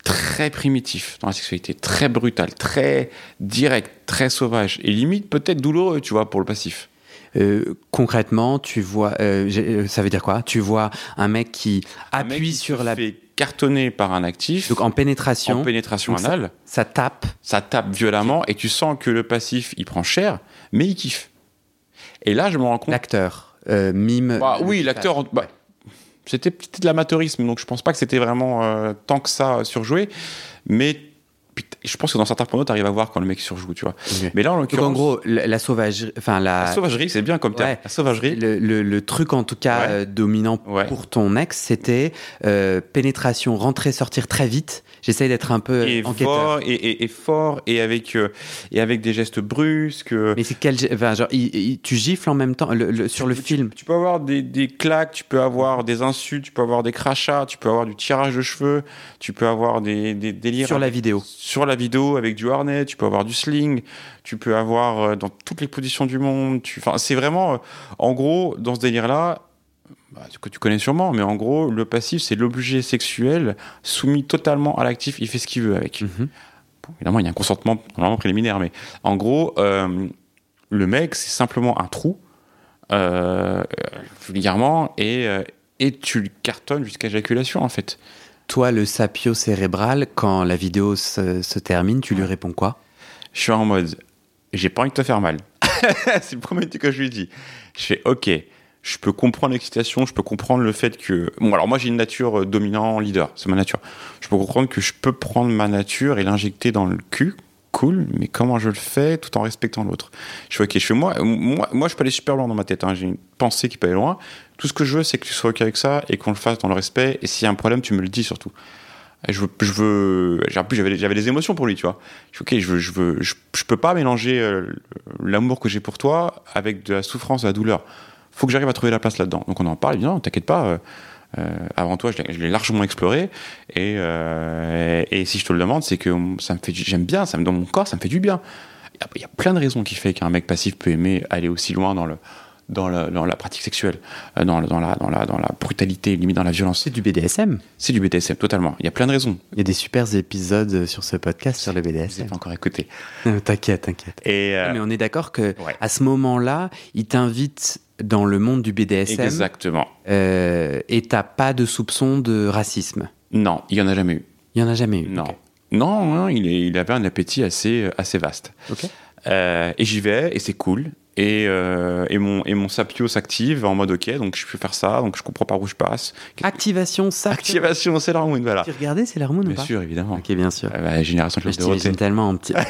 Speaker 2: très primitif dans la sexualité, très brutal, très direct, très sauvage, et limite peut-être douloureux, tu vois, pour le passif.
Speaker 1: Euh, concrètement, tu vois, euh, ça veut dire quoi? Tu vois un mec qui
Speaker 2: Un mec
Speaker 1: appuie
Speaker 2: qui
Speaker 1: sur
Speaker 2: se
Speaker 1: la,
Speaker 2: fait cartonner par un actif,
Speaker 1: donc en pénétration,
Speaker 2: en pénétration
Speaker 1: ça-
Speaker 2: anale,
Speaker 1: ça tape.
Speaker 2: ça tape violemment, et tu sens que le passif, il prend cher, mais il kiffe. Et là, je me rends compte
Speaker 1: L'acteur euh, mime.
Speaker 2: Bah, oui, l'acteur, bah, c'était de l'amateurisme, donc je pense pas que c'était vraiment euh, tant que ça surjoué. Mais je pense que dans certains pornos, t'arrives à voir quand le mec surjoue, tu vois. Mais là, en
Speaker 1: Donc
Speaker 2: l'occurrence,
Speaker 1: en gros, la, la sauvagerie, enfin la,
Speaker 2: la sauvagerie, c'est bien comme terme.
Speaker 1: Ouais.
Speaker 2: La sauvagerie,
Speaker 1: le, le- le truc en tout cas
Speaker 2: Ouais.
Speaker 1: euh, dominant
Speaker 2: Ouais.
Speaker 1: pour ton ex, c'était euh, pénétration, rentrer, sortir très vite. J'essaye d'être un peu
Speaker 2: et
Speaker 1: enquêteur.
Speaker 2: fort, et, et- et fort, et avec, euh, et avec des gestes brusques.
Speaker 1: Mais c'est quel, enfin, genre, il- il- tu gifles en même temps le- sur le film.
Speaker 2: Tu peux avoir des, des claques, tu peux avoir des insultes, tu peux avoir des crachats, tu peux avoir du tirage de cheveux, tu peux avoir des, des délires.
Speaker 1: Sur la vidéo.
Speaker 2: sur la vidéo avec du harnais, tu peux avoir du sling, tu peux avoir euh, dans toutes les positions du monde. Tu... Enfin, c'est vraiment, euh, en gros, dans ce délire-là, bah, que tu connais sûrement, mais en gros, le passif, c'est l'objet sexuel soumis totalement à l'actif, il fait ce qu'il veut avec.
Speaker 1: Mhm.
Speaker 2: Bon, évidemment, il y a un consentement normalement préliminaire, mais en gros, euh, le mec, c'est simplement un trou, euh, vulgairement, et, et tu le cartonnes jusqu'à éjaculation, en fait.
Speaker 1: Toi, le sapio cérébral, quand la vidéo se, termine, tu lui réponds quoi?
Speaker 2: Je suis en mode, j'ai pas envie de te faire mal. c'est le premier truc que je lui dis. Je fais, ok, je peux comprendre l'excitation, je peux comprendre le fait que. Bon, alors moi j'ai une nature euh, dominant, leader, c'est ma nature. Je peux comprendre que je peux prendre ma nature et l'injecter dans le cul. Cool, mais comment je le fais tout en respectant l'autre? Je fais, ok, je fais moi, moi, moi je peux aller super loin dans ma tête, hein, j'ai une pensée qui peut aller loin. Tout ce que je veux, c'est que tu sois ok avec ça et qu'on le fasse dans le respect. Et s'il y a un problème, tu me le dis surtout. Je veux, en plus j'avais, des émotions pour lui, tu vois. Je ok, je veux, je veux, je, peux pas mélanger euh, l'amour que j'ai pour toi avec de la souffrance, de la douleur. Faut que j'arrive à trouver la place là-dedans. Donc on en parle, il dit non, t'inquiète pas. euh, euh, avant toi, je l'ai, largement exploré, et, et si je te le demande, c'est que ça me fait, j'aime bien, ça me dans mon corps, ça me fait du bien. Il y, a plein de raisons qui fait qu'un mec passif peut aimer aller aussi loin dans le, dans la, dans la pratique sexuelle, euh, dans, la, dans la, dans la brutalité, limite dans la violence.
Speaker 1: C'est du BDSM.
Speaker 2: C'est du BDSM, totalement. Il y a plein de raisons.
Speaker 1: Il y a des super épisodes sur ce podcast sur le
Speaker 2: Je ne
Speaker 1: BDSM.
Speaker 2: pas encore écouté.
Speaker 1: t'inquiète, t'inquiète.
Speaker 2: Et euh,
Speaker 1: Mais on est d'accord que
Speaker 2: Ouais.
Speaker 1: à ce moment-là, il t'invite dans le monde du BDSM
Speaker 2: exactement.
Speaker 1: euh, et t'as pas de soupçon de racisme.
Speaker 2: Non, il y en a jamais eu.
Speaker 1: Il y en a jamais eu.
Speaker 2: Non. Non, non, il, est- il avait un appétit assez, assez vaste.
Speaker 1: Ok.
Speaker 2: Euh, et j'y vais, et c'est cool. Et, euh, et, mon, et mon sapio s'active en mode ok, donc je peux faire ça, donc je comprends par où je passe.
Speaker 1: Activation, ça.
Speaker 2: Activation, c'est l'hormone, voilà.
Speaker 1: Tu regardais, c'est l'hormone ou
Speaker 2: Bien
Speaker 1: pas
Speaker 2: sûr, évidemment.
Speaker 1: Ok, bien sûr.
Speaker 2: Euh, bah, génération de
Speaker 1: Je t'imagine tellement en petit.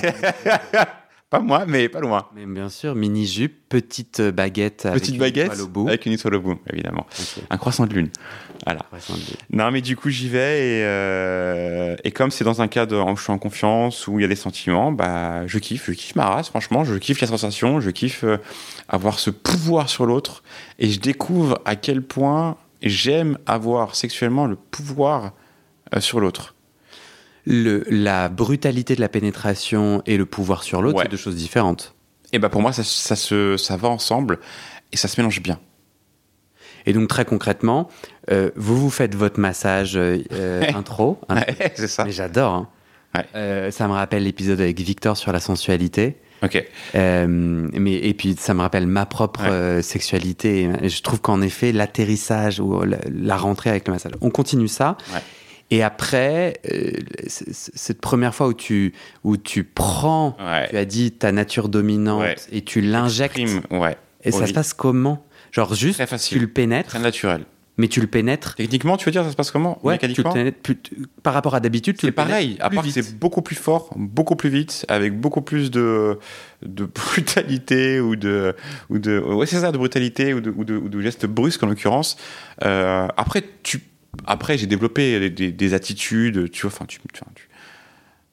Speaker 2: Pas moi, mais pas loin.
Speaker 1: Mais bien sûr, mini jupe, petite baguette. avec
Speaker 2: Petite
Speaker 1: une
Speaker 2: baguette
Speaker 1: étoile au bout.
Speaker 2: avec une étoile au bout, évidemment. Un croissant de lune. Voilà. Non, mais du coup, j'y vais et, euh, et comme c'est dans un cadre où je suis en confiance, où il y a des sentiments, bah, je kiffe, je kiffe ma race, franchement, je kiffe la sensation, je kiffe euh, avoir ce pouvoir sur l'autre et je découvre à quel point j'aime avoir sexuellement le pouvoir euh, sur l'autre.
Speaker 1: Le, la brutalité de la pénétration et le pouvoir sur l'autre,
Speaker 2: Ouais.
Speaker 1: c'est deux choses différentes.
Speaker 2: Et bah, pour moi, ça, ça, se, ça va ensemble et ça se mélange bien.
Speaker 1: Et donc, très concrètement, euh, vous vous faites votre massage euh, intro. hein.
Speaker 2: Ouais, c'est ça.
Speaker 1: Mais j'adore. hein.
Speaker 2: Ouais.
Speaker 1: Euh, ça me rappelle l'épisode avec Victor sur la sensualité.
Speaker 2: Ok.
Speaker 1: Mais, et puis, ça me rappelle ma propre
Speaker 2: Ouais.
Speaker 1: sexualité. Et je trouve qu'en effet, l'atterrissage ou la, la rentrée avec le massage. On continue ça. Et après, euh, cette première fois où tu, où tu prends,
Speaker 2: Ouais.
Speaker 1: tu as dit ta nature dominante
Speaker 2: Ouais.
Speaker 1: et tu l'injectes.
Speaker 2: Ouais.
Speaker 1: Et ça se passe comment? Genre juste,
Speaker 2: Très
Speaker 1: tu
Speaker 2: facile.
Speaker 1: le pénètres,
Speaker 2: Très naturel.
Speaker 1: mais tu le pénètres.
Speaker 2: Techniquement, tu veux dire, ça se passe comment
Speaker 1: Ouais, tu le pénètres plus- par rapport à d'habitude, tu
Speaker 2: C'est
Speaker 1: le pénètres
Speaker 2: pareil, à
Speaker 1: plus
Speaker 2: part que
Speaker 1: vite.
Speaker 2: c'est beaucoup plus fort, beaucoup plus vite, avec beaucoup plus de, de brutalité ou de, ou de, ouais c'est ça, de brutalité ou de, ou de, ou de gestes brusques en l'occurrence. Euh, après, tu, après j'ai développé des, des- des attitudes, tu vois, enfin, tu, tu- tu-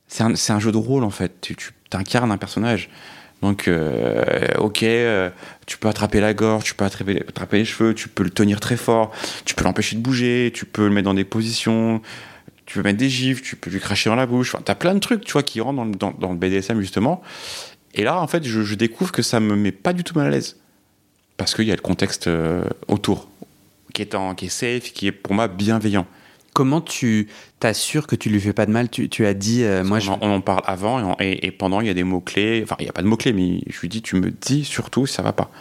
Speaker 2: c'est un, c'est un jeu de rôle en fait. Tu, tu incarnes un personnage. Donc, euh, ok, euh, tu peux attraper la gorge, tu peux attraper, les cheveux, tu peux le tenir très fort, tu peux l'empêcher de bouger, tu peux le mettre dans des positions, tu peux mettre des gifs, tu peux lui cracher dans la bouche. Enfin, t'as plein de trucs, tu vois, qui rentrent dans le, BDSM justement. Et là, en fait, je, je découvre que ça me met pas du tout mal à l'aise parce qu'il y a le contexte euh, autour qui est, en, qui est safe, qui est pour moi bienveillant.
Speaker 1: Comment tu t'assures que tu lui fais pas de mal? Tu, tu as dit, euh, moi
Speaker 2: on,
Speaker 1: je.
Speaker 2: en, on en parle avant et, en- et- et pendant, il y a des mots-clés. Enfin, il n'y a pas de mots-clés, mais je lui dis, tu me dis surtout si ça va pas.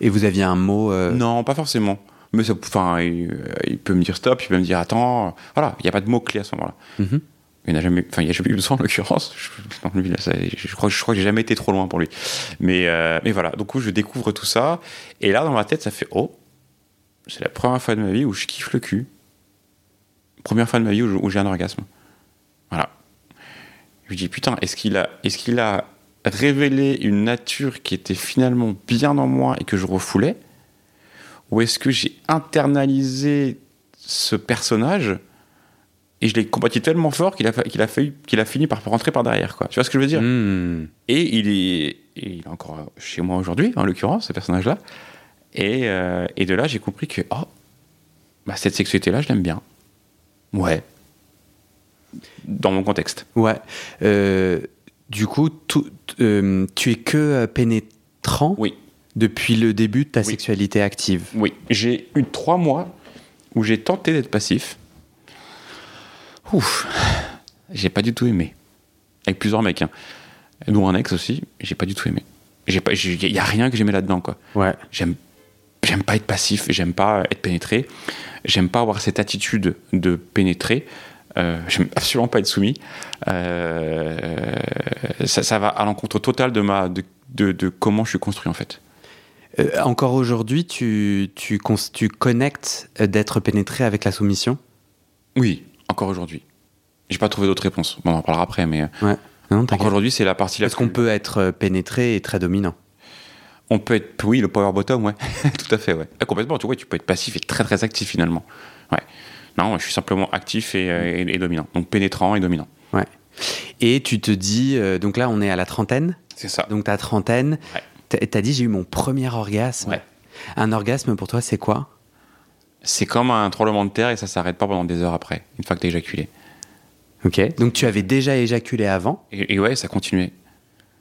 Speaker 1: Et vous aviez un mot. euh,
Speaker 2: Non, pas forcément. Mais ça, enfin, il, il peut me dire stop, il peut me dire attends. Voilà, il n'y a pas de mots-clés à ce moment-là.
Speaker 1: mhm.
Speaker 2: Il n'a jamais, enfin, il n'y a jamais eu besoin en l'occurrence. Je, je crois, je crois que j'ai jamais été trop loin pour lui. Mais, euh, mais voilà, du coup, je découvre tout ça. Et là, dans ma tête, ça fait oh, c'est la première fois de ma vie où je kiffe le cul. Première fois de ma vie où, j'ai un orgasme. Voilà. Je me dis putain, est-ce qu'il a, est-ce qu'il a révélé une nature qui était finalement bien en moi et que je refoulais, ou est-ce que j'ai internalisé ce personnage et je l'ai combattu tellement fort qu'il a, qu'il a, failli- qu'il a fini par rentrer par derrière. Quoi. Tu vois ce que je veux dire?
Speaker 1: Hmm.
Speaker 2: Et il est, il est encore chez moi aujourd'hui, en l'occurrence, ce personnage-là. Et, euh, et de là, j'ai compris que oh, bah, cette sexualité-là, je l'aime bien. Ouais. Dans mon contexte.
Speaker 1: Ouais. Euh, du coup, tout- euh, tu es que euh, pénétrant
Speaker 2: Oui.
Speaker 1: depuis le début de ta
Speaker 2: Oui.
Speaker 1: sexualité active.
Speaker 2: Oui, j'ai eu trois mois où j'ai tenté d'être passif. Ouf, j'ai pas du tout aimé. Avec plusieurs mecs, hein. dont un ex aussi, j'ai pas du tout aimé. J'ai pas, il y a rien que j'aimais là-dedans, quoi.
Speaker 1: Ouais.
Speaker 2: J'aime, j'aime pas être passif, j'aime pas être pénétré, j'aime pas avoir cette attitude de pénétrer. Euh, j'aime absolument pas être soumis. Euh, ça, ça va à l'encontre totale de ma, de, de, de comment je suis construit en fait.
Speaker 1: Euh, encore aujourd'hui, tu, tu, tu connectes d'être pénétré avec la soumission?
Speaker 2: Oui, encore aujourd'hui. J'ai pas trouvé d'autres réponses. Bon, on en parlera après, mais
Speaker 1: Ouais. Non,
Speaker 2: encore aujourd'hui, c'est la partie la
Speaker 1: Parce qu'on peut être pénétré et très dominant.
Speaker 2: On peut être, oui, le power bottom, ouais. Tout à fait, ouais. Ah, complètement, tu vois, tu peux être passif et très très actif finalement. Ouais. Non, je suis simplement actif et, euh, et- et dominant. Donc pénétrant et dominant.
Speaker 1: Ouais. Et tu te dis, euh, donc là, on est à la trentaine.
Speaker 2: C'est ça.
Speaker 1: Donc ta trentaine,
Speaker 2: Ouais.
Speaker 1: t'as- t'as dit j'ai eu mon premier orgasme.
Speaker 2: Ouais.
Speaker 1: Un orgasme pour toi, c'est quoi?
Speaker 2: C'est comme un tremblement de terre et ça s'arrête pas pendant des heures après, une fois que t'as éjaculé.
Speaker 1: Ok. Donc tu avais déjà éjaculé avant?
Speaker 2: Et, et ouais, ça continuait.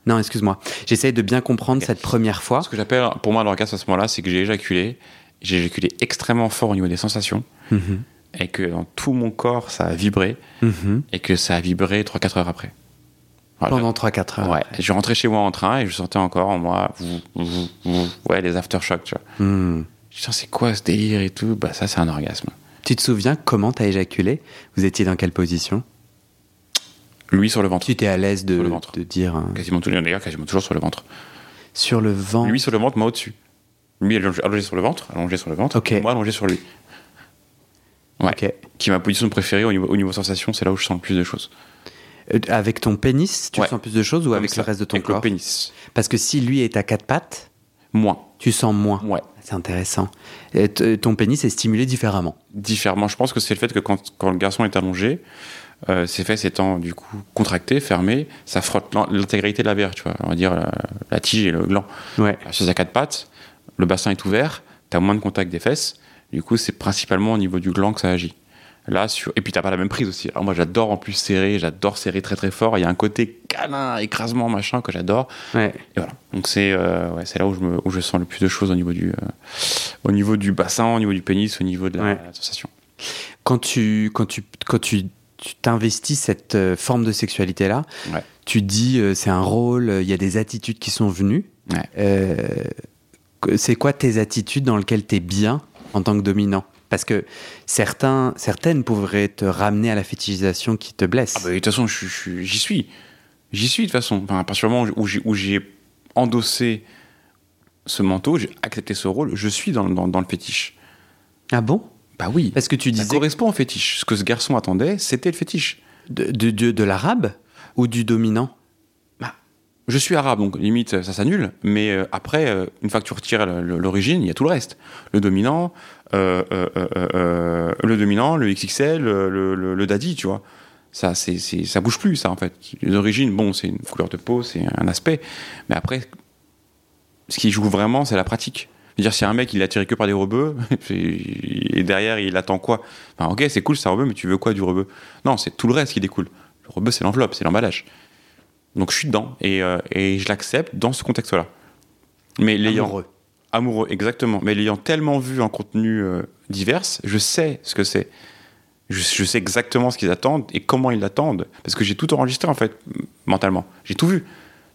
Speaker 1: Non, excuse-moi. J'essaye de bien comprendre cette première fois.
Speaker 2: Ce que j'appelle pour moi l'orgasme à ce moment-là, c'est que j'ai éjaculé. J'ai éjaculé extrêmement fort au niveau des sensations
Speaker 1: Mhm.
Speaker 2: et que dans tout mon corps, ça a vibré
Speaker 1: Mhm.
Speaker 2: et que ça a vibré 3-4 heures après. Voilà.
Speaker 1: Pendant 3-4 heures.
Speaker 2: Ouais, je rentrais chez moi en train et je sentais encore en moi, ouais, les aftershocks, tu vois.
Speaker 1: Hmm.
Speaker 2: Je Tiens, c'est quoi ce délire et tout? Bah, ça, c'est un orgasme.
Speaker 1: Tu te souviens comment t'as éjaculé? Vous étiez dans quelle position?
Speaker 2: Lui sur le ventre.
Speaker 1: Tu étais à l'aise de,
Speaker 2: ventre.
Speaker 1: de dire euh,
Speaker 2: Quasiment tout, d'ailleurs, quasiment toujours sur le ventre.
Speaker 1: sur le vent.
Speaker 2: Lui sur le ventre, moi au-dessus. Lui allongé, sur le ventre, allongé sur le ventre,
Speaker 1: Ok.
Speaker 2: et moi allongé sur lui. Ouais. Qui est ma position préférée au niveau, au niveau sensation, c'est là où je sens le plus de choses.
Speaker 1: Euh, Avec ton pénis, tu
Speaker 2: Ouais.
Speaker 1: sens plus de choses ou avec le reste de ton
Speaker 2: avec
Speaker 1: corps
Speaker 2: le pénis.
Speaker 1: Parce que si lui est à quatre pattes,
Speaker 2: Moins.
Speaker 1: tu sens moins.
Speaker 2: Ouais.
Speaker 1: C'est intéressant. Et t- ton pénis est stimulé différemment.
Speaker 2: Différemment. Je pense que c'est le fait que quand, quand le garçon est allongé, euh, ses fesses étant du coup contractées, fermées, ça frotte l'in- l'intégralité de la verre, tu vois. On va dire la, la tige et le gland.
Speaker 1: Ouais.
Speaker 2: Chez à quatre pattes, le bassin est ouvert, tu as moins de contact des fesses. Du coup, c'est principalement au niveau du gland que ça agit. Là, sur... Et puis, t'as pas la même prise aussi. Alors, moi, j'adore en plus serrer, j'adore serrer très très fort. Il y a un côté câlin, écrasement, machin, que j'adore.
Speaker 1: Ouais.
Speaker 2: Et voilà. Donc, c'est euh, ouais, c'est là où je, me... où je sens le plus de choses au niveau, du, euh, au niveau du bassin, au niveau du pénis, au niveau de la,
Speaker 1: Ouais.
Speaker 2: la sensation.
Speaker 1: Quand tu quand tu quand tu tu t'investis cette euh, forme de sexualité là,
Speaker 2: Ouais.
Speaker 1: tu dis euh, c'est un rôle, il y a des attitudes qui sont venues.
Speaker 2: Ouais.
Speaker 1: Euh, c'est quoi tes attitudes dans lesquelles tu es bien en tant que dominant? Parce que certains, certaines pourraient te ramener à la fétichisation qui te blesse.
Speaker 2: Ah bah, de toute façon, j'y suis. J'y suis, de toute façon. Enfin, à partir du moment où j'ai- où j'ai endossé ce manteau, j'ai accepté ce rôle, je suis dans, dans, dans le fétiche.
Speaker 1: Ah bon?
Speaker 2: Bah oui.
Speaker 1: Parce que tu
Speaker 2: Ça
Speaker 1: disais
Speaker 2: correspond au fétiche. Ce que ce garçon attendait, c'était le fétiche.
Speaker 1: de, de, de- de l'arabe ou du dominant?
Speaker 2: Je suis arabe, donc limite, ça s'annule. Mais euh, après, euh, une fois que tu retires l'origine, il y a tout le reste. Le dominant, euh, le dominant, le XXL, le, le, le daddy, tu vois. Ça, c'est, c'est- ça bouge plus, ça, en fait. Les origines, bon, c'est une couleur de peau, c'est un aspect. Mais après, ce qui joue vraiment, c'est la pratique. C'est-à-dire, si un mec, il est attiré que par des rebeux, et derrière, il attend quoi? Enfin, ok, c'est cool, c'est un rebeu, mais tu veux quoi du rebeu? Non, c'est tout le reste qui découle. Le rebeu, c'est l'enveloppe, c'est l'emballage. Donc, je suis dedans, et, euh, et je l'accepte dans ce contexte-là. Mais l'ayant
Speaker 1: Amoureux.
Speaker 2: amoureux, exactement. Mais l'ayant tellement vu en contenu euh, divers, je sais ce que c'est. Je, je sais exactement ce qu'ils attendent et comment ils l'attendent. Parce que j'ai tout enregistré, en fait, mentalement. J'ai tout vu.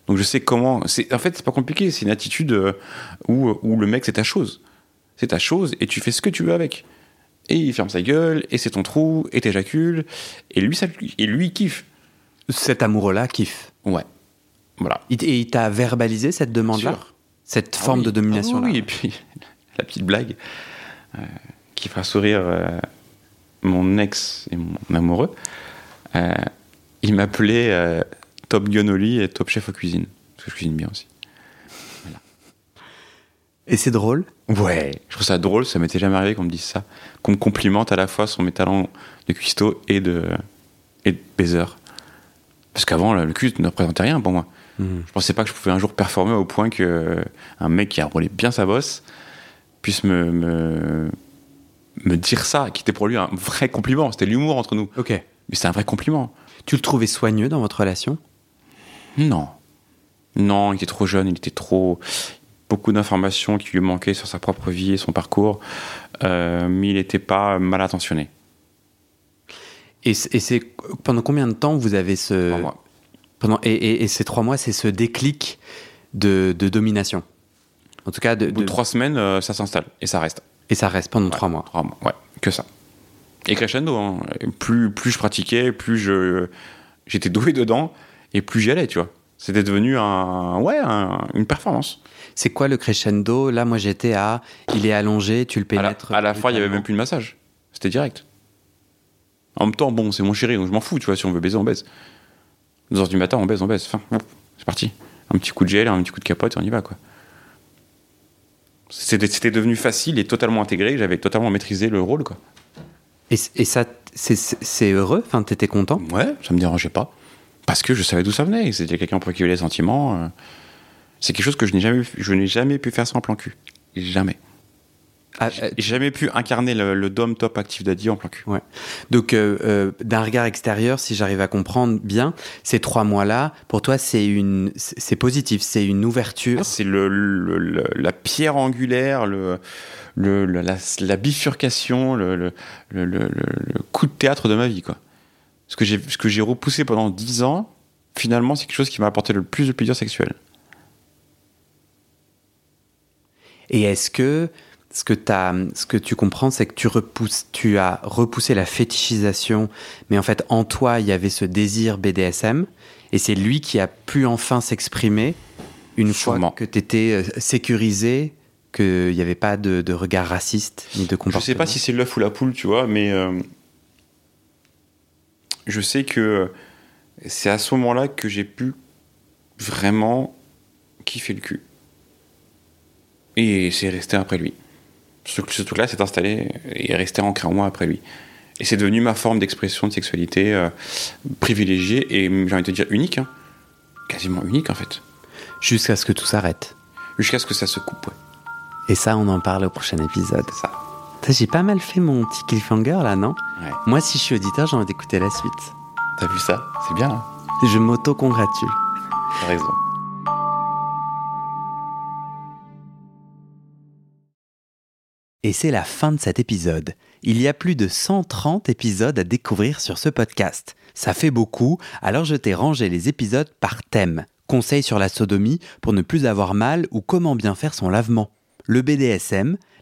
Speaker 2: Donc je sais comment. En fait, c'est pas compliqué. C'est une attitude euh, où, où le mec, c'est ta chose. C'est ta chose et tu fais ce que tu veux avec. Et il ferme sa gueule, et c'est ton trou, et t'éjacules. Et lui, ça, et lui, il kiffe.
Speaker 1: Cet amoureux-là kiffe.
Speaker 2: Ouais. Voilà.
Speaker 1: Et il t'a verbalisé cette demande-là. Cette
Speaker 2: Ah
Speaker 1: forme
Speaker 2: oui.
Speaker 1: de domination-là
Speaker 2: Ah oui, et puis la petite blague euh, qui fera sourire euh, mon ex et mon amoureux. euh, il m'appelait Top Gun au lit et Top Chef aux cuisines. Parce que je cuisine bien aussi.
Speaker 1: Et c'est drôle
Speaker 2: Ouais. Je trouve ça drôle, ça m'était jamais arrivé qu'on me dise ça. Qu'on me complimente à la fois sur mes talents de cuistot et de, et de baiser. Parce qu'avant, le cul ne représentait rien pour moi. Je pensais pas que je pouvais un jour performer au point que un mec qui a roulé bien sa bosse puisse me, me, me dire ça, qui était pour lui un vrai compliment. C'était l'humour entre nous.
Speaker 1: Ok.
Speaker 2: Mais c'était un vrai compliment.
Speaker 1: Tu le trouvais soigneux dans votre relation?
Speaker 2: Non. Non, il était trop jeune, il était trop. Beaucoup d'informations qui lui manquaient sur sa propre vie et son parcours. Euh, mais il n'était pas mal intentionné.
Speaker 1: Et c'est pendant combien de temps vous avez ce
Speaker 2: Pour moi.
Speaker 1: pendant et, et- et ces trois mois, c'est ce déclic de, de domination? En tout cas, de,
Speaker 2: Au bout de
Speaker 1: de-
Speaker 2: trois semaines, euh, ça s'installe et ça reste.
Speaker 1: et ça reste pendant trois mois.
Speaker 2: Trois mois, ouais, que ça. Et crescendo, hein. plus, plus je pratiquais, plus je, j'étais doué dedans, et plus j'y allais, tu vois. C'était devenu un, ouais, un- une performance.
Speaker 1: C'est quoi le crescendo? Là, moi, j'étais à il est allongé, tu le
Speaker 2: À la,
Speaker 1: pénètres.
Speaker 2: à la fois, il y avait même plus de massage. C'était direct. En même temps, bon, c'est mon chéri, donc je m'en fous, tu vois, si on veut baiser, on baise. 2 heures du matin, on baise, on baise. Enfin, c'est parti. Un petit coup de gel, un petit coup de capote, et on y va, quoi. C'était devenu facile et totalement intégré, j'avais totalement maîtrisé le rôle, quoi.
Speaker 1: Et ça, c'est heureux? Enfin, t'étais content?
Speaker 2: Ouais, ça me dérangeait pas. Parce que je savais d'où ça venait. C'était quelqu'un pour qui il y avait les sentiments. euh. C'est quelque chose que je n'ai jamais, je n'ai jamais pu faire sans plan cul. Jamais.
Speaker 1: Ah, euh,
Speaker 2: J'ai jamais pu incarner le, le dom top actif daddy en plan cul.
Speaker 1: Donc, euh, euh, d'un regard extérieur, si j'arrive à comprendre bien, ces trois mois-là, pour toi, c'est une, c'est positif, c'est une ouverture.
Speaker 2: C'est le, le- le- la pierre angulaire, le, la, la bifurcation, le- le coup de théâtre de ma vie. Quoi. Ce que j'ai ce que j'ai repoussé pendant 10 ans, finalement, c'est quelque chose qui m'a apporté le plus de plaisir sexuel.
Speaker 1: Et est-ce que ce que, t'as- ce que tu comprends, c'est que tu, repousses, tu as repoussé la fétichisation, mais en fait, en toi, il y avait ce désir BDSM, et c'est lui qui a pu enfin s'exprimer une
Speaker 2: Sûrement.
Speaker 1: fois que tu étais sécurisé, qu'il n'y avait pas de, de regard raciste ni de
Speaker 2: Je
Speaker 1: comportement.
Speaker 2: sais pas si c'est l'œuf ou la poule, tu vois, mais euh, je sais que c'est à ce moment-là que j'ai pu vraiment kiffer le cul. Et c'est resté après lui. Ce, ce truc-là s'est installé et est resté ancré en moi après lui. Et c'est devenu ma forme d'expression de sexualité euh, privilégiée et j'ai envie de dire unique. hein. Quasiment unique en fait.
Speaker 1: Jusqu'à ce que tout s'arrête.
Speaker 2: Jusqu'à ce que ça se coupe. ouais.
Speaker 1: Et ça, on en parle au prochain épisode.
Speaker 2: Ça.
Speaker 1: J'ai pas mal fait mon petit cliffhanger là, non
Speaker 2: Ouais.
Speaker 1: Moi, si je suis auditeur, j'ai envie d'écouter la suite.
Speaker 2: T'as vu ça C'est bien, hein
Speaker 1: Je m'auto-congratule.
Speaker 2: T'as raison.
Speaker 1: Et c'est la fin de cet épisode. Il y a plus de 130 épisodes à découvrir sur ce podcast. Ça fait beaucoup, alors je t'ai rangé les épisodes par thème. Conseils sur la sodomie pour ne plus avoir mal ou comment bien faire son lavement. Le BDSM,